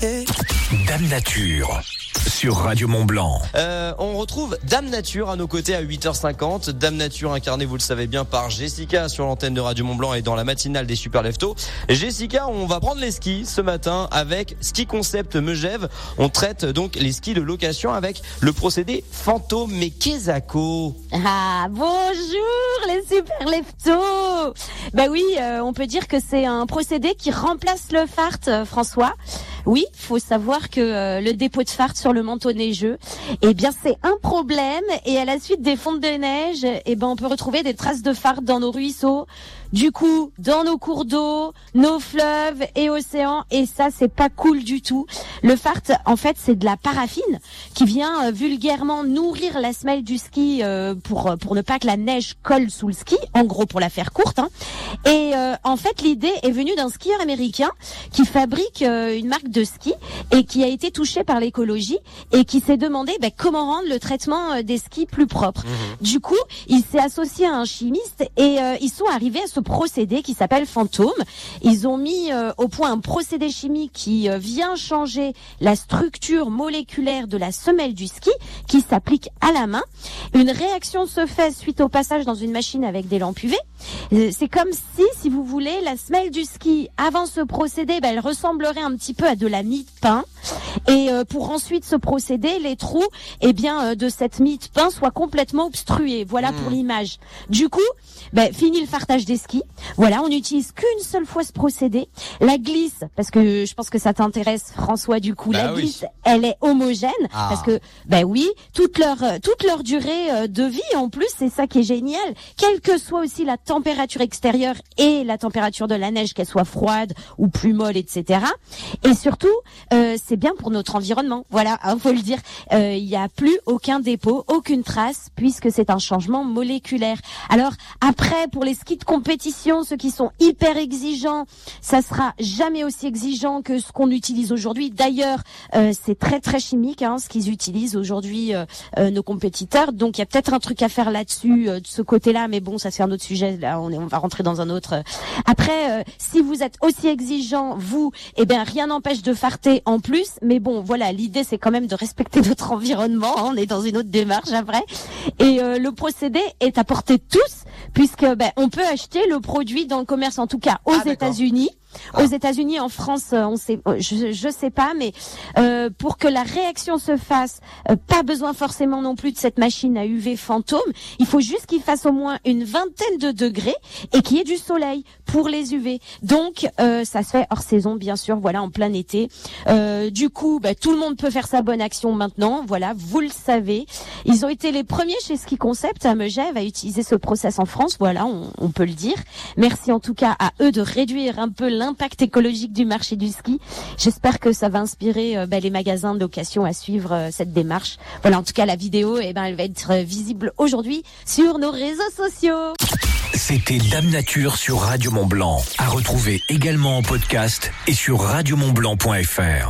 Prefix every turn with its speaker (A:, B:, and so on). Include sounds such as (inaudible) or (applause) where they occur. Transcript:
A: Dame Nature sur Radio Mont Blanc.
B: Euh, on retrouve Dame Nature à nos côtés à 8h50. Dame Nature incarnée, vous le savez bien, par Jessica sur l'antenne de Radio Mont Blanc et dans la matinale des Super Leftos. Jessica, on va prendre les skis ce matin avec Ski Concept Megève. On traite donc les skis de location avec le procédé Fantôme Kezako.
C: Ah bonjour les Super Leftos. Bah oui, euh, on peut dire que c'est un procédé qui remplace le fart, euh, François. Oui, faut savoir que euh, le dépôt de fart sur le manteau neigeux, eh bien c'est un problème et à la suite des fontes de neige, eh ben on peut retrouver des traces de fart dans nos ruisseaux, du coup dans nos cours d'eau, nos fleuves et océans et ça c'est pas cool du tout. Le fart en fait c'est de la paraffine qui vient euh, vulgairement nourrir la semelle du ski euh, pour pour ne pas que la neige colle sous le ski, en gros pour la faire courte. Hein. Et en fait l'idée est venue d'un skieur américain qui fabrique une marque de ski et qui a été touché par l'écologie et qui s'est demandé bah, comment rendre le traitement euh, des skis plus propre.
B: Mhm.
C: Du coup, il s'est associé à un chimiste et euh, ils sont arrivés à ce procédé qui s'appelle Fantôme. Ils ont mis euh, au point un procédé chimique qui vient changer la structure moléculaire de la semelle du ski qui s'applique à la main. Une réaction se fait suite au passage dans une machine avec des lampes UV. C'est comme si, si vous voulez, la semelle du ski avant ce procédé, bah, elle ressemblerait un petit peu à de la mie de pain. Et euh, pour ensuite se procéder, les trous, eh bien, euh, de cette mie de pain soient complètement obstrués. Voilà pour
B: Hmm.
C: l'image. Du coup, ben, fini le fartage des skis. Voilà, on n'utilise qu'une seule fois ce procédé. La glisse, parce que je pense que ça t'intéresse, François. Du coup,
B: Bah
C: la
B: oui.
C: glisse, elle est homogène,
B: Ah.
C: parce que, ben oui, toute leur euh, toute leur durée de vie, en plus, c'est ça qui est génial. Quelle que soit aussi la température extérieure et la température de la neige, qu'elle soit froide ou plus molle, etc. Et surtout, euh, c'est bien pour notre environnement. Voilà, hein, faut le dire. Euh, Il n'y a plus aucun dépôt, aucune trace, puisque c'est un changement moléculaire. Alors après, pour les skis de compétition, ceux qui sont hyper exigeants, ça sera jamais aussi exigeant que ce qu'on utilise aujourd'hui. D'ailleurs, euh, c'est très très chimique hein, ce qu'ils utilisent aujourd'hui euh, euh, nos compétiteurs. Donc il y a peut-être un truc à faire là-dessus euh, de ce côté-là, mais bon, ça c'est un autre sujet. Là, on, est, on va rentrer dans un autre. Après, si vous êtes aussi exigeant, vous, eh bien rien n'empêche de farter en plus. Mais bon, voilà, l'idée c'est quand même de respecter (laughs) notre environnement. hein, on est dans une autre démarche après. Et euh, le procédé est à portée de tous, puisque ben, on peut acheter le produit dans le commerce, en tout cas aux
B: Ah.
C: États-Unis. Aux États-Unis, en France, euh, on sait, euh, je, je sais pas, mais euh, pour que la réaction se fasse, euh, pas besoin forcément non plus de cette machine à UV fantôme. Il faut juste qu'il fasse au moins une vingtaine de degrés et qu'il y ait du soleil pour les UV. Donc, euh, ça se fait hors saison, bien sûr. Voilà, en plein été. Euh, du coup, bah, tout le monde peut faire sa bonne action maintenant. Voilà, vous le savez. Ils ont été les premiers chez Ski Concept à Megève à utiliser ce process en France. Voilà, on, on peut le dire. Merci en tout cas à eux de réduire un peu l'impact écologique du marché du ski. J'espère que ça va inspirer euh, bah, les magasins de à suivre euh, cette démarche. Voilà, en tout cas, la vidéo, eh ben, elle va être euh, visible aujourd'hui sur nos réseaux sociaux.
A: C'était Dame Nature sur Radio Mont Blanc. À retrouver également en podcast et sur radiomontblanc.fr.